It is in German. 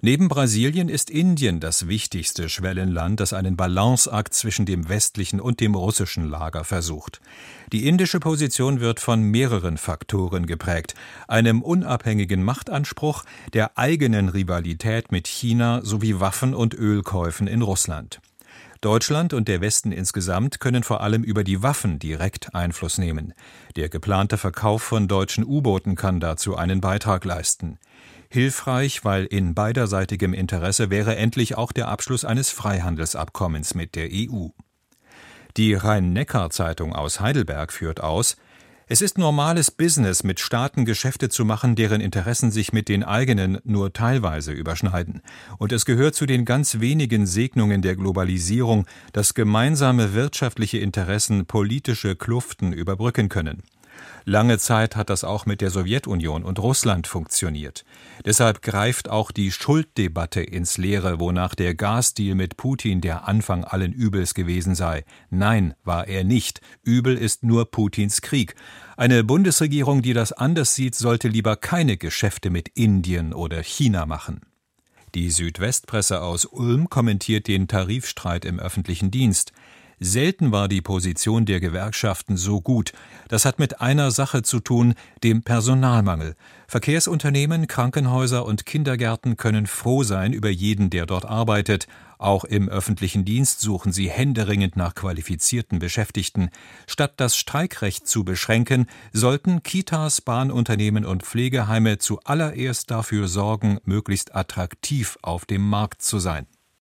Neben Brasilien ist Indien das wichtigste Schwellenland, das einen Balanceakt zwischen dem westlichen und dem russischen Lager versucht. Die indische Position wird von mehreren Faktoren geprägt, einem unabhängigen Machtanspruch, der eigenen Rivalität mit China sowie Waffen und Ölkäufen in Russland. Deutschland und der Westen insgesamt können vor allem über die Waffen direkt Einfluss nehmen. Der geplante Verkauf von deutschen U-Booten kann dazu einen Beitrag leisten. Hilfreich, weil in beiderseitigem Interesse wäre endlich auch der Abschluss eines Freihandelsabkommens mit der EU. Die Rhein-Neckar-Zeitung aus Heidelberg führt aus, es ist normales Business, mit Staaten Geschäfte zu machen, deren Interessen sich mit den eigenen nur teilweise überschneiden. Und es gehört zu den ganz wenigen Segnungen der Globalisierung, dass gemeinsame wirtschaftliche Interessen politische Kluften überbrücken können. Lange Zeit hat das auch mit der Sowjetunion und Russland funktioniert. Deshalb greift auch die Schulddebatte ins Leere, wonach der Gasdeal mit Putin der Anfang allen Übels gewesen sei. Nein, war er nicht. Übel ist nur Putins Krieg. Eine Bundesregierung, die das anders sieht, sollte lieber keine Geschäfte mit Indien oder China machen. Die Südwestpresse aus Ulm kommentiert den Tarifstreit im öffentlichen Dienst. Selten war die Position der Gewerkschaften so gut. Das hat mit einer Sache zu tun, dem Personalmangel. Verkehrsunternehmen, Krankenhäuser und Kindergärten können froh sein über jeden, der dort arbeitet. Auch im öffentlichen Dienst suchen sie händeringend nach qualifizierten Beschäftigten. Statt das Streikrecht zu beschränken, sollten Kitas, Bahnunternehmen und Pflegeheime zuallererst dafür sorgen, möglichst attraktiv auf dem Markt zu sein.